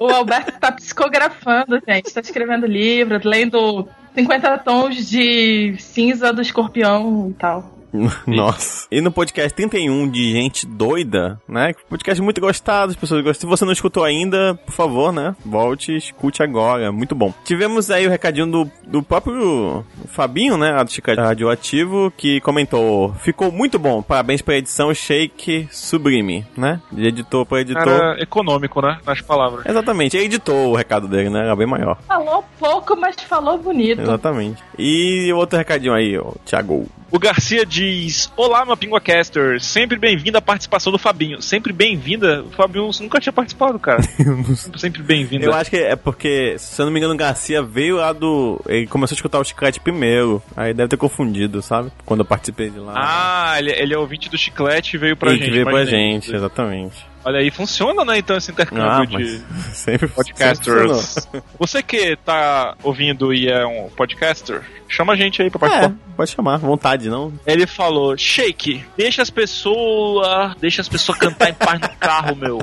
O Alberto tá psicografando, gente. Tá escrevendo livro, lendo 50 tons de cinza do escorpião e tal. Nossa. E no podcast 31 de gente doida, né? Podcast muito gostado, as pessoas gostam. Se você não escutou ainda, por favor, né? Volte e escute agora. Muito bom. Tivemos aí o recadinho do, do próprio Fabinho, né? lá Do Chica Radioativo, que comentou: Ficou muito bom. Parabéns pela edição Shake Sublime, né? De editor para editor. Cara econômico, né? Nas palavras. Exatamente, ele editou o recado dele, né? Era bem maior. Falou pouco, mas falou bonito. Exatamente. E outro recadinho aí, ó, Thiago. O Garcia diz: Olá, meu Pinguacaster. Sempre bem-vinda a participação do Fabinho. Sempre bem-vinda? O Fabinho nunca tinha participado, cara. Sempre bem-vinda. Eu acho que é porque, se eu não me engano, o Garcia veio lá do. Ele começou a escutar o Chiclete primeiro. Aí deve ter confundido, sabe? Quando eu participei de lá. Ah, ele, ele é ouvinte do chiclete e veio pra Ele gente. que veio pra gente, exatamente. Olha aí, funciona, né, então, esse intercâmbio Ah, de sempre podcasters. sempre Você que tá ouvindo e é um podcaster, chama a gente aí pra funcionou. participar. É, pode chamar, vontade, não? Ele falou: Shake, deixa as pessoas. Deixa as pessoas cantar em paz no carro, meu.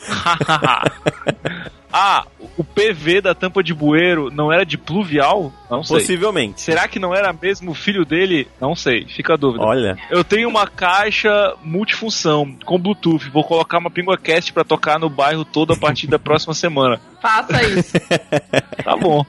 ah, o PV da tampa de bueiro não era de pluvial? Não sei. Possivelmente. Será que não era mesmo o filho dele? Não sei, fica a dúvida. Olha, Eu tenho uma caixa multifunção com Bluetooth. Vou colocar uma PinguaCast pra tocar no bairro todo a partir da próxima semana. Faça isso. Tá bom.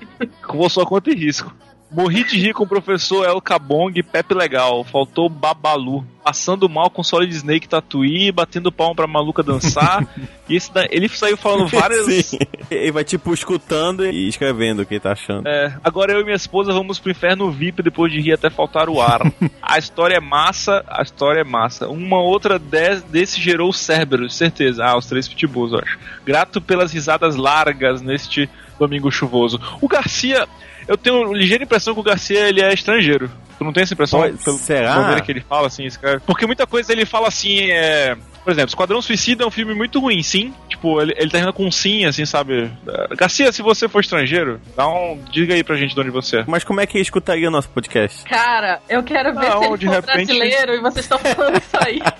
Com sua conta e risco. Morri de rir com o professor El Cabong Pepe Legal. Faltou Babalu. Passando mal com Solid Snake Tatuí, batendo palma pra maluca dançar. e esse da- ele saiu falando várias. Sim. Ele vai, tipo, escutando e escrevendo o que ele tá achando. É, agora eu e minha esposa vamos pro inferno VIP depois de rir até faltar o ar. a história é massa, a história é massa. Uma outra des- desse gerou Cerberus, certeza. Ah, os três pitbulls, eu acho. Grato pelas risadas largas neste domingo chuvoso. O Garcia, eu tenho ligeira impressão que o Garcia ele é estrangeiro. Tu não tem essa impressão? Pelo- será? pela que ele fala assim, escreve? Porque muita coisa ele fala assim, é. Por exemplo, Esquadrão Suicida é um filme muito ruim, sim. Tipo, ele, ele termina com um sim, assim, sabe? É, Garcia, se você for estrangeiro, dá um. Diga aí pra gente de onde você é. Mas como é que ele escutaria o nosso podcast? Cara, eu quero ver Não, se ele de for repente- brasileiro e vocês estão falando isso aí.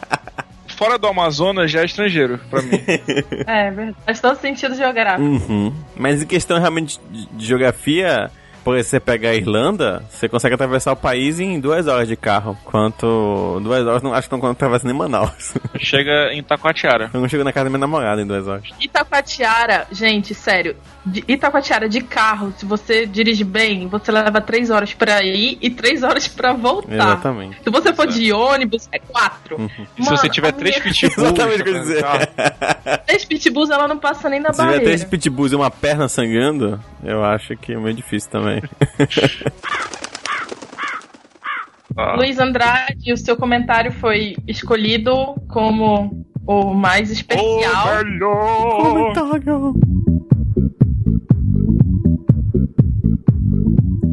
Fora do Amazonas já é estrangeiro, pra mim. É, verdade. Faz todo sentido geográfico. Uhum. Mas em questão realmente de, de geografia, por exemplo, você pegar a Irlanda, você consegue atravessar o país em duas horas de carro. Quanto. Duas horas, não acho que não atravessa nem Manaus. Chega em Taquatiara. Eu não chego na casa da minha namorada em duas horas. Itacoatiara, gente, sério. De Itacoatiara de carro, se você dirige bem, você leva três horas pra ir e três horas pra voltar. Exatamente. Se você for de ônibus, é quatro. E se você tiver três minha- pitbulls... Exatamente o que eu dizer. Três pitbulls, ela não passa nem na Se tiver barreira. três pitbulls e uma perna sangrando, eu acho que é meio difícil também. Ah. Luiz Andrade, o seu comentário foi escolhido como o mais especial. O melhor!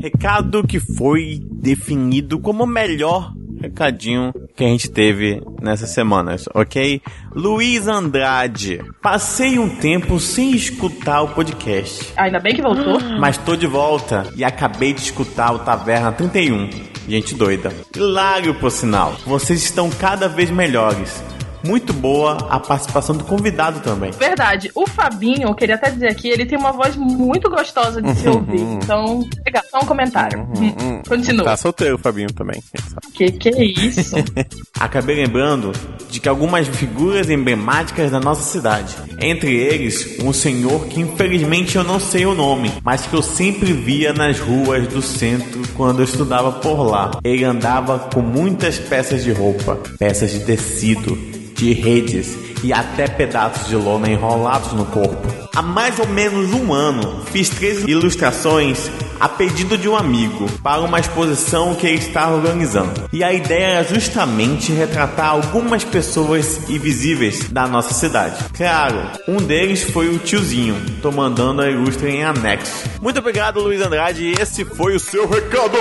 Recado que foi definido como o melhor recadinho que a gente teve nessas semanas, ok? Luiz Andrade. Passei um tempo sem escutar o podcast, Ainda bem que voltou. mas tô de volta e acabei de escutar o Taverna 31. Gente doida. Hilário, por sinal. Vocês estão cada vez melhores. Muito boa a participação do convidado também. Verdade, o Fabinho, eu queria até dizer aqui, ele tem uma voz muito gostosa de se ouvir. Então, legal, só um comentário. Hum, Continua. Tá solteiro o Fabinho também. quem sabe. Que que é isso? Acabei lembrando de que algumas figuras emblemáticas da nossa cidade. Entre eles, um senhor que infelizmente eu não sei o nome, mas que eu sempre via nas ruas do centro quando eu estudava por lá. Ele andava com muitas peças de roupa, peças de tecido, de redes e até pedaços de lona enrolados no corpo. Há mais ou menos um ano, fiz três ilustrações a pedido de um amigo para uma exposição que ele estava organizando. E a ideia era justamente retratar algumas pessoas invisíveis da nossa cidade. Claro, um deles foi o tiozinho. Tô mandando a ilustra em anexo. Muito obrigado, Luiz Andrade. Esse foi o seu recado.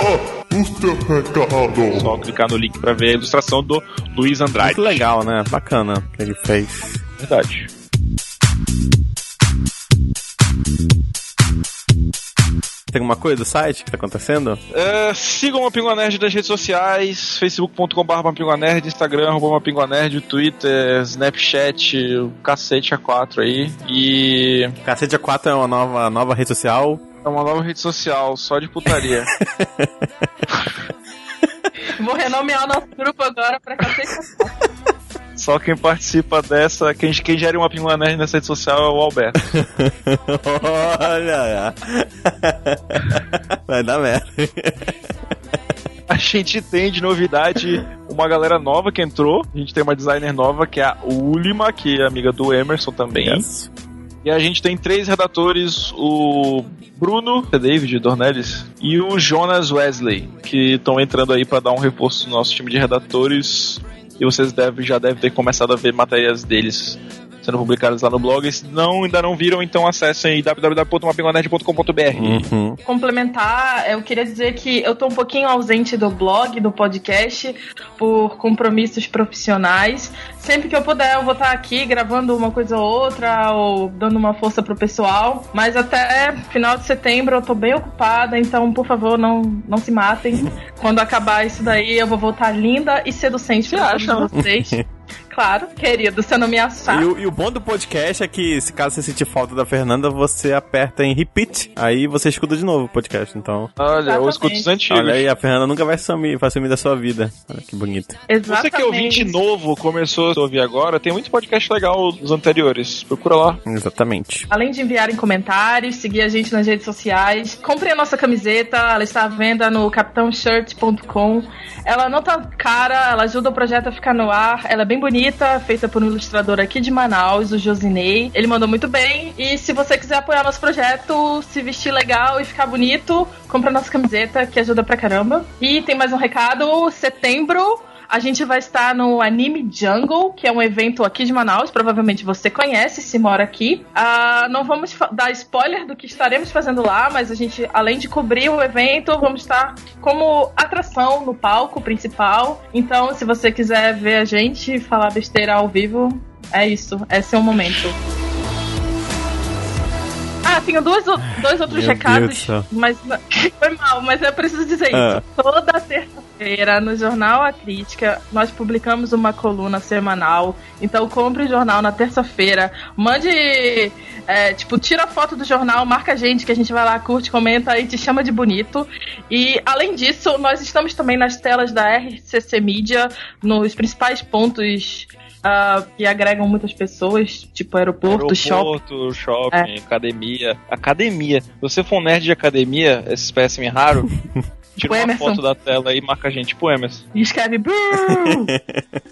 O seu recado. Só clicar no link pra ver a ilustração do Luiz Andrade. Muito legal, né? Bacana que ele fez. Verdade. Tem alguma coisa do site que tá acontecendo? É, sigam o Pingua Nerd nas redes sociais, facebook.com.br Pinguanerd, Instagram, arroba Pinguanerd, Twitter, Snapchat, o cacete A4 aí. E Cacete A4 é uma nova, nova rede social. é uma nova rede social, só de putaria. Vou renomear o nosso grupo agora pra cacete. Só quem participa dessa, quem, quem gera uma Pingua Nerd nessa rede social é o Alberto. Olha! Vai dar merda. A gente tem de novidade uma galera nova que entrou. A gente tem uma designer nova que é a Ulima, que é amiga do Emerson também. Yes. E a gente tem três redatores, o Bruno, é David Dornelles, e o Jonas Wesley, que estão entrando aí para dar um reforço no nosso time de redatores. E vocês deve, já devem ter começado a ver matérias deles sendo publicadas lá no blog. Se não, ainda não viram, então acessem www.mapingonerd.com.br. Uhum. complementar, eu queria dizer que eu tô um pouquinho ausente do blog, do podcast, por compromissos profissionais. Sempre que eu puder, eu vou estar aqui gravando uma coisa ou outra, ou dando uma força pro pessoal. Mas até final de setembro eu tô bem ocupada, então, por favor, não, não se matem. Quando acabar isso daí, eu vou voltar linda e seducente pra vocês. Claro, querido, eu não me achar. E, o- e o bom do podcast é que, se caso você sentir falta da Fernanda, você aperta em repeat, aí você escuta de novo o podcast. Então, Olha, eu escuto os antigos. olha aí, a Fernanda nunca vai sumir, vai sumir da sua vida. Olha que bonito. Exatamente. Você que é ouvinte novo, começou a ouvir agora, tem muito podcast legal dos anteriores. Procura lá. Exatamente. Além de enviarem comentários, seguir a gente nas redes sociais, compre a nossa camiseta, ela está à venda no capitãoshirt.com. Ela não tá cara, ela ajuda o projeto a ficar no ar, ela é bem bonita, feita por um ilustrador aqui de Manaus, o Josinei. Ele mandou muito bem. E se você quiser apoiar nosso projeto, se vestir legal e ficar bonito, compra nossa camiseta, que ajuda pra caramba. E tem mais um recado: setembro. A gente vai estar no Anime Jungle, que é um evento aqui de Manaus. Provavelmente você conhece se mora aqui. Ah, não vamos dar spoiler do que estaremos fazendo lá, mas a gente, além de cobrir o evento, vamos estar como atração no palco principal. Então, se você quiser ver a gente falar besteira ao vivo, é isso. Esse é o momento. Ah, tenho dois, dois outros Meu recados, mas foi mal, mas eu preciso dizer isso. Ah. Toda terça-feira, no Jornal A Crítica, nós publicamos uma coluna semanal. Então compre o jornal na terça-feira. Mande, é, tipo, tira a foto do jornal, marca a gente, que a gente vai lá, curte, comenta e te chama de bonito. E além disso, nós estamos também nas telas da RCC Mídia, nos principais pontos. Ah, que agregam muitas pessoas, tipo aeroporto, shopping. Aeroporto, shopping, academia. Academia. Se você for um nerd de academia, esse espécime raro, tira uma Emerson. foto da tela e marca a gente. Tipo Emerson. E escreve.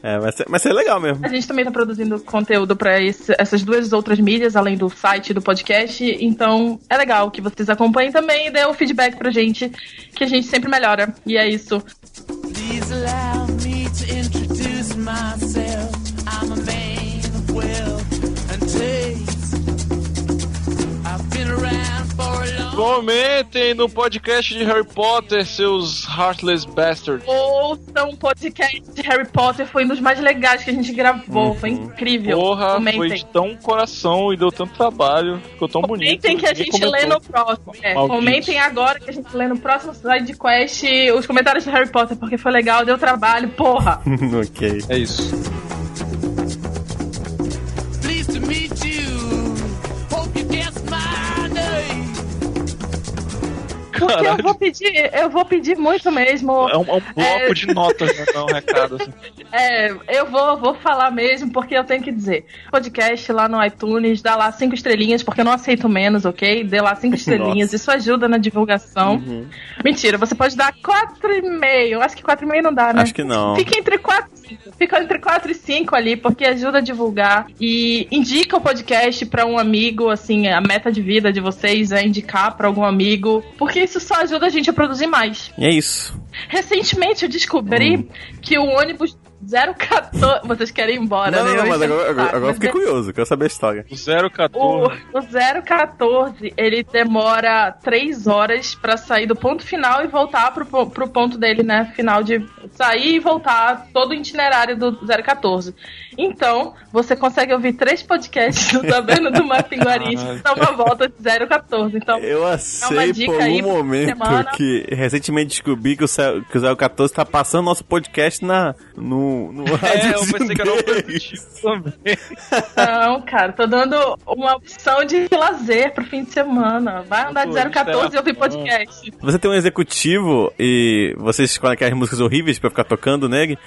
É, vai ser, vai ser legal mesmo. A gente também tá produzindo conteúdo pra esse- essas duas outras mídias, além do site e do podcast. Então é legal que vocês acompanhem também e dê o feedback pra gente, que a gente sempre melhora. E é isso. Please allow me to introduce myself. I'm a man of wealth and taste. I've been around for a long Comentem no podcast de Harry Potter, seus Heartless Bastards. Ouçam o podcast de Harry Potter, foi um dos mais legais que a gente gravou. Foi incrível. Porra, foi Comentem. de tão coração e deu tanto trabalho. Ficou tão bonito. Comentem que a ninguém gente lê comentou. no próximo. É, comentem agora que a gente lê no próximo side quest os comentários de Harry Potter, porque foi legal, deu trabalho, porra. ok. É isso. To meet Porque eu vou pedir, eu vou pedir muito mesmo. É um, é um bloco É. de notas, né? Não, um recado. Assim. É, eu vou, vou falar mesmo, porque eu tenho que dizer. Podcast lá no iTunes, dá lá cinco estrelinhas, porque eu não aceito menos, ok? Dê lá cinco estrelinhas, isso ajuda na divulgação. Uhum. Mentira, você pode dar quatro e meio. Acho que quatro e meio não dá, né? Acho que não. Fica entre quatro e cinco. Fica entre quatro e cinco ali, porque ajuda a divulgar. E indica o podcast pra um amigo, assim, a meta de vida de vocês é indicar pra algum amigo, porque isso só ajuda a gente a produzir mais. E é isso. Recentemente eu descobri Hum. que o ônibus 014. Vocês querem ir embora, não, né? não, não, mas agora, o agora, agora eu fiquei é- curioso, quero saber a história. O o, 014. o 014, ele demora 3 horas pra sair do ponto final e voltar pro, pro ponto dele, né? Final de sair e voltar todo o itinerário do 014. Então, você consegue ouvir três podcasts do Sabendo do Mapinguari Ai. e dar uma volta de 014. Então, Eu uma sei dica por um momento que recentemente descobri que o, que o 014 tá passando nosso podcast na, no, no É, eu pensei que era deles. tipo também. Não, cara, tô dando uma opção de lazer pro fim de semana. Vai andar de Pô, 014 e ouvir é podcast. Você tem um executivo e você escolhe aquelas músicas horríveis pra ficar tocando nele,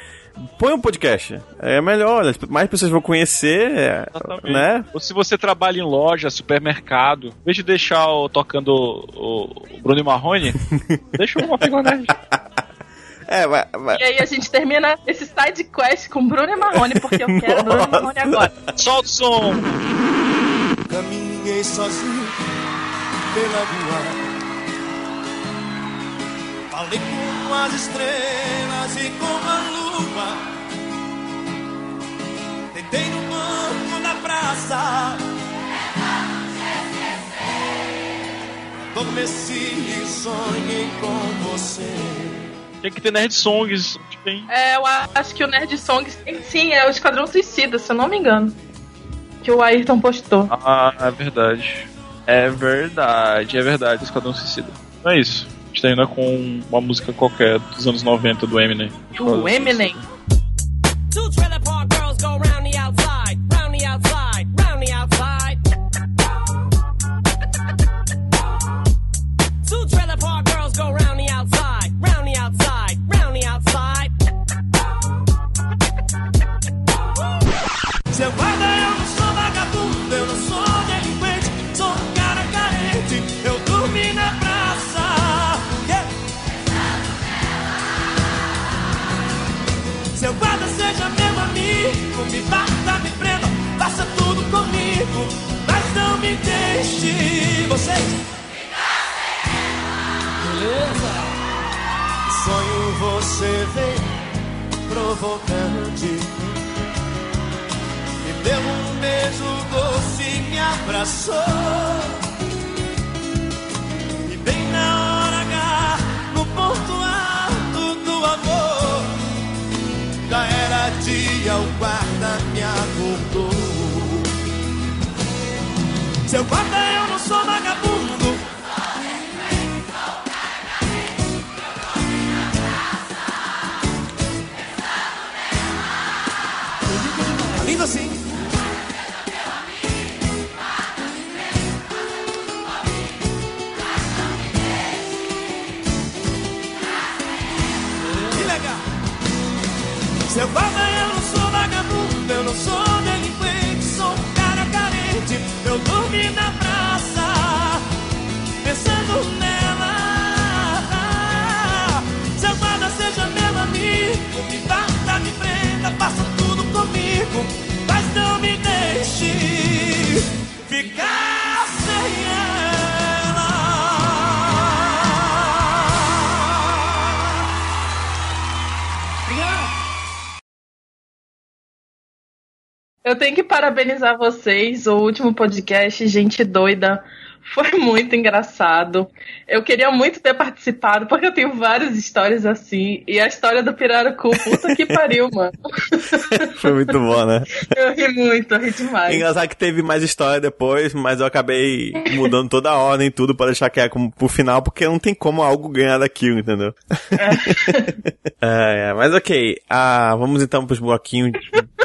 põe um podcast. É melhor, olha, mais pessoas vão conhecer, é, Exatamente. né? Ou se você trabalha em loja, supermercado, em vez de deixar o, tocando o, o Bruno e Marrone, deixa uma pegonete. É, vai, vai. E aí a gente termina esse side quest com Bruno e Marrone, porque eu quero Bruno e Marrone agora. Solta o som! Caminho sonhei sozinho pela rua. Falei com as estrelas e com a lua. Deitei no banco da praça. Adormeci e sonhei com você. Tem que ter nerd songs. Tem. É, eu acho que o Nerd Songs. Sim, é o Esquadrão Suicida, se eu não me engano. Que o Ayrton postou. Ah, é verdade. É verdade, é verdade, Esquadrão Suicida. Não é isso. A gente tá indo com uma música qualquer dos anos 90 do Eminem. O Eminem. Two provocante. Me deu um beijo doce e me abraçou. E bem na hora H, no ponto alto do amor, já era dia, o guarda me acordou. Seu guarda, eu não sou vagabundo. Guarda, eu não sou vagabundo, eu não sou delinquente, sou um cara carente. Eu dormi na praça, pensando nela. Seu guarda, seja meu amigo, me bata, me prenda, faça tudo comigo, Eu tenho que parabenizar vocês. O último podcast, Gente Doida, foi muito engraçado. Eu queria muito ter participado, porque eu tenho várias histórias assim. E a história do Pirarucu, puta que pariu, mano. Foi muito bom, né? Eu ri muito, eu ri demais. Engraçado que teve mais história depois, mas eu acabei mudando toda a ordem e tudo pra deixar que é como pro final, porque não tem como algo ganhar daquilo, entendeu? É, é, mas ok. Ah, vamos então pros bloquinhos.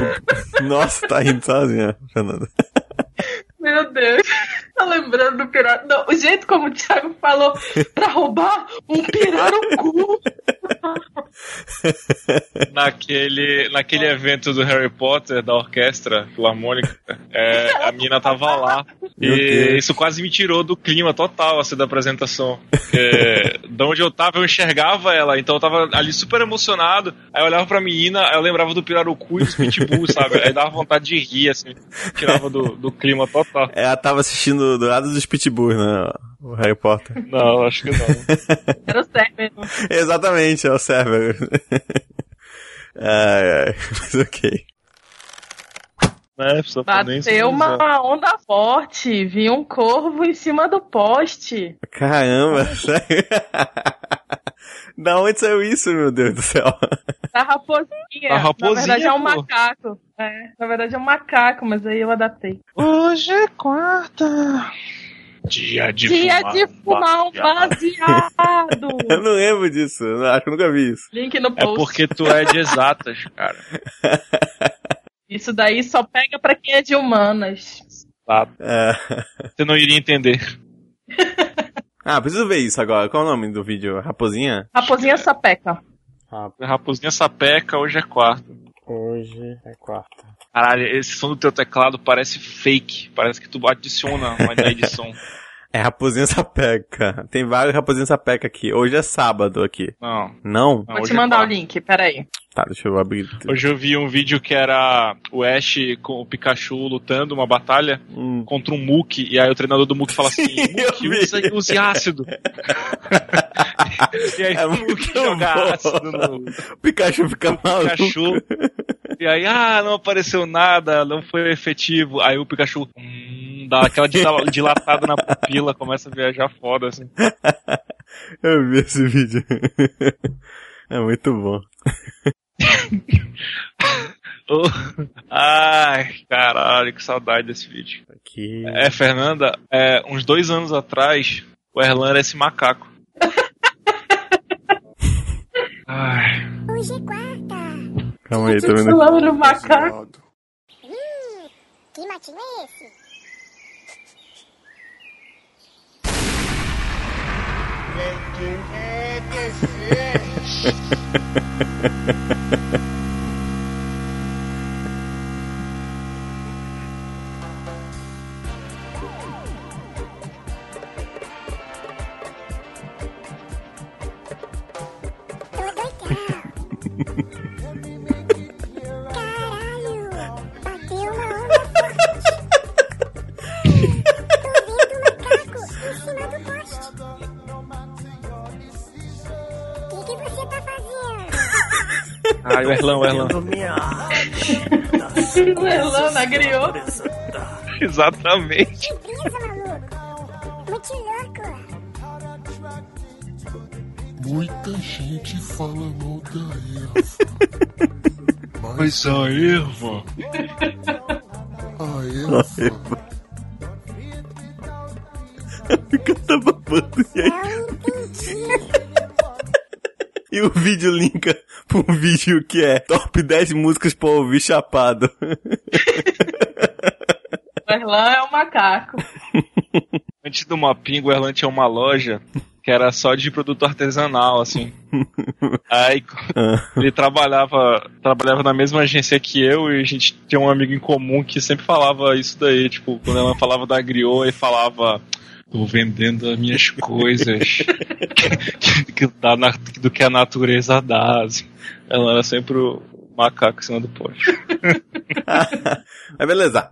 Nossa, tá rindo sozinha, Fernanda. Meu Deus. Tá lembrando do pirata. Não, o jeito como o Thiago falou pra roubar um pirarucu. Naquele, naquele evento do Harry Potter, da orquestra filarmônica, é, a mina tava lá. E isso quase me tirou do clima total, assim, da apresentação. Porque da onde eu tava, eu enxergava ela, então eu tava ali super emocionado. Aí eu olhava pra menina, aí eu lembrava do Pirarucu e dos Pitbull, sabe? Aí dava vontade de rir, assim, tirava do, do clima total. Ela tava assistindo do lado dos Pitbulls, né? O Harry Potter. Não, acho que não. Era o Sérgio. Exatamente, é o Cerber. ai, ai, mas ok. Né? Se Bateu usar. uma onda forte. Vi um corvo em cima do poste. Caramba, sério? Da onde saiu isso, meu Deus do céu? Da raposinha. Da raposinha, Na verdade é um pô. macaco. É, na verdade é um macaco, mas aí eu adaptei. Hoje é quarta. Dia de Dia fumar. de fumar um baseado. Eu não lembro disso, eu não- acho que eu nunca vi isso. Link no É post. porque tu é de exatas, cara. Isso daí só pega pra quem é de humanas. Tá? É. Você não iria entender. Ah, preciso ver isso agora. Qual é o nome do vídeo? Raposinha? Raposinha sapeca. Raposinha sapeca, hoje é quarta. Hoje é quarta. Caralho, esse som do teu teclado parece fake. Parece que tu adiciona uma na edição. É Raposinha Sapeca. Tem vários Raposinha Sapeca aqui. Hoje é sábado aqui. Não. Não? Vou hoje te é mandar o quarta. link, peraí. Tá, deixa eu abrir. Hoje eu vi um vídeo que era o Ash com o Pikachu lutando uma batalha Hum. contra um Mook, e aí o treinador do Mook fala assim, Mook, usa, use ácido. e aí É o Mook joga bom. ácido no O Pikachu fica maluco. Pikachu. E aí, ah, não apareceu nada, não foi efetivo. Aí o Pikachu hum, dá aquela dila- dilatada na pupila, começa a viajar foda, assim. Eu vi esse vídeo. É muito bom. Oh, Ai, caralho, que saudade desse vídeo. Aqui. É, Fernanda, é, uns dois anos atrás, o Erlan era esse macaco. Ai, Hoje é quarta. Calma aí, tô vendo. Falando no macaco. Hum, que matinho é esse? Tô fazendo? ai o Erlan, o Erlan. Elana griou. Exatamente. Que brisa, maluco. Muito louco. Muita gente fala mal da Eva. Mas a Erva. A Eva Fica tá babando. E, e o vídeo um vídeo que é Top 10 músicas pra ouvir chapado. O Erlan é um macaco. Antes do Mapingo, o Erlan tinha uma loja que era só de produto artesanal, assim. Aí ele trabalhava, trabalhava na mesma agência que eu e a gente tinha um amigo em comum que sempre falava isso daí, tipo, quando ela falava da griot, ele falava tô vendendo as minhas coisas que, que, dá na, do que a natureza dá. Assim. Ela era sempre o macaco em cima do poste. Mas beleza.